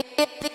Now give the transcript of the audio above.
It, it,